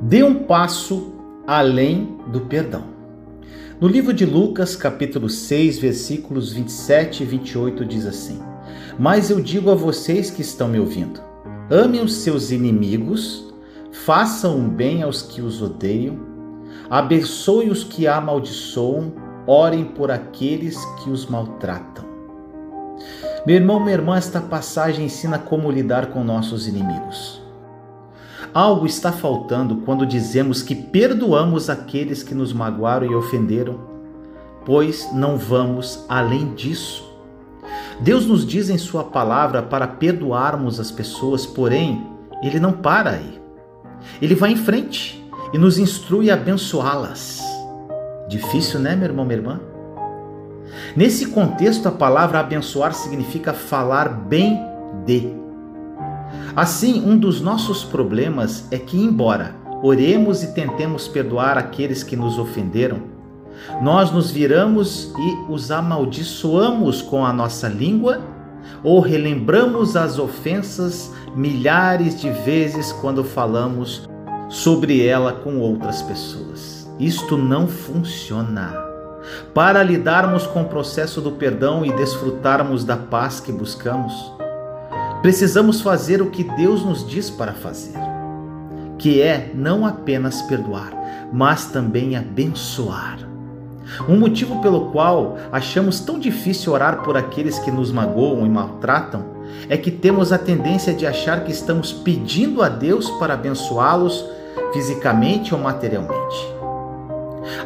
Dê um passo além do perdão. No livro de Lucas, capítulo 6, versículos 27 e 28 diz assim: Mas eu digo a vocês que estão me ouvindo: amem os seus inimigos, façam o bem aos que os odeiam, abençoe os que amaldiçoam, orem por aqueles que os maltratam. Meu irmão, minha irmã, esta passagem ensina como lidar com nossos inimigos. Algo está faltando quando dizemos que perdoamos aqueles que nos magoaram e ofenderam, pois não vamos além disso. Deus nos diz em Sua palavra para perdoarmos as pessoas, porém, Ele não para aí. Ele vai em frente e nos instrui a abençoá-las. Difícil, né, meu irmão, minha irmã? Nesse contexto, a palavra abençoar significa falar bem de. Assim, um dos nossos problemas é que, embora oremos e tentemos perdoar aqueles que nos ofenderam, nós nos viramos e os amaldiçoamos com a nossa língua ou relembramos as ofensas milhares de vezes quando falamos sobre ela com outras pessoas. Isto não funciona. Para lidarmos com o processo do perdão e desfrutarmos da paz que buscamos, Precisamos fazer o que Deus nos diz para fazer, que é não apenas perdoar, mas também abençoar. Um motivo pelo qual achamos tão difícil orar por aqueles que nos magoam e maltratam é que temos a tendência de achar que estamos pedindo a Deus para abençoá-los fisicamente ou materialmente.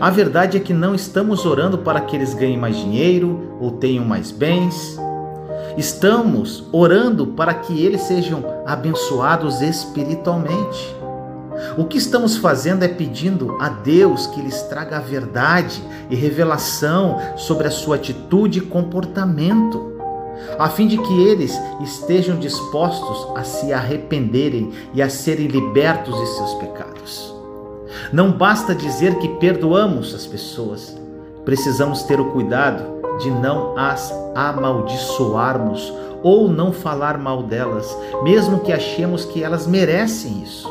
A verdade é que não estamos orando para que eles ganhem mais dinheiro ou tenham mais bens Estamos orando para que eles sejam abençoados espiritualmente. O que estamos fazendo é pedindo a Deus que lhes traga a verdade e revelação sobre a sua atitude e comportamento, a fim de que eles estejam dispostos a se arrependerem e a serem libertos de seus pecados. Não basta dizer que perdoamos as pessoas, precisamos ter o cuidado de não as amaldiçoarmos ou não falar mal delas, mesmo que achemos que elas merecem isso.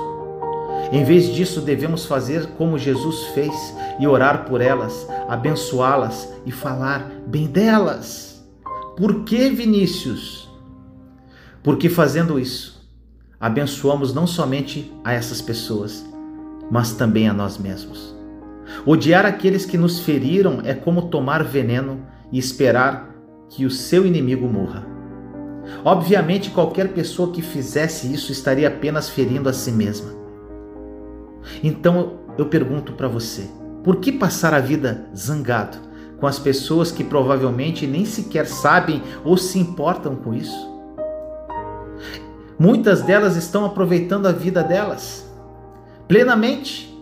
Em vez disso, devemos fazer como Jesus fez e orar por elas, abençoá-las e falar bem delas. Por que, Vinícius? Porque fazendo isso, abençoamos não somente a essas pessoas, mas também a nós mesmos. Odiar aqueles que nos feriram é como tomar veneno e esperar que o seu inimigo morra. Obviamente, qualquer pessoa que fizesse isso estaria apenas ferindo a si mesma. Então eu pergunto para você: por que passar a vida zangado com as pessoas que provavelmente nem sequer sabem ou se importam com isso? Muitas delas estão aproveitando a vida delas plenamente,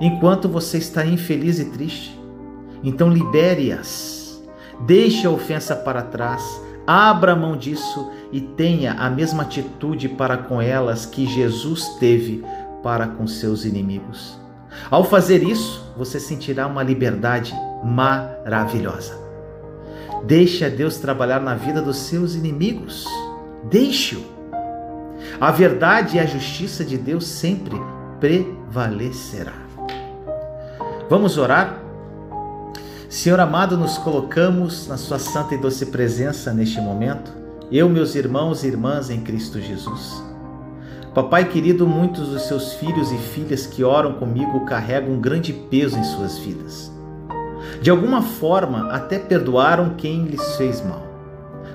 enquanto você está infeliz e triste. Então libere-as Deixe a ofensa para trás, abra mão disso e tenha a mesma atitude para com elas que Jesus teve para com seus inimigos. Ao fazer isso, você sentirá uma liberdade maravilhosa. Deixe Deus trabalhar na vida dos seus inimigos. Deixe-o. A verdade e a justiça de Deus sempre prevalecerá. Vamos orar? Senhor amado, nos colocamos na Sua santa e doce presença neste momento, eu, meus irmãos e irmãs em Cristo Jesus. Papai querido, muitos dos seus filhos e filhas que oram comigo carregam um grande peso em suas vidas. De alguma forma, até perdoaram quem lhes fez mal.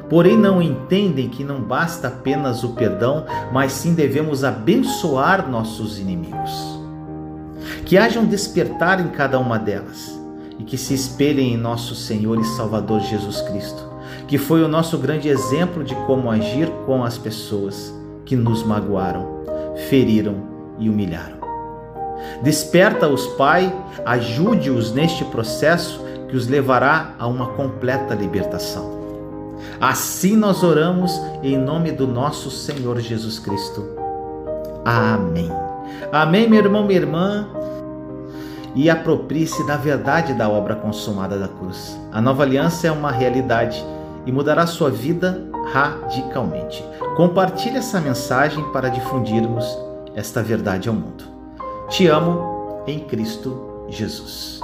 Porém, não entendem que não basta apenas o perdão, mas sim devemos abençoar nossos inimigos. Que haja um despertar em cada uma delas e que se espelhem em nosso Senhor e Salvador Jesus Cristo, que foi o nosso grande exemplo de como agir com as pessoas que nos magoaram, feriram e humilharam. Desperta-os, Pai, ajude-os neste processo que os levará a uma completa libertação. Assim nós oramos em nome do nosso Senhor Jesus Cristo. Amém. Amém, meu irmão, minha irmã e aproprie-se da verdade da obra consumada da cruz. A nova aliança é uma realidade e mudará sua vida radicalmente. Compartilhe essa mensagem para difundirmos esta verdade ao mundo. Te amo em Cristo Jesus.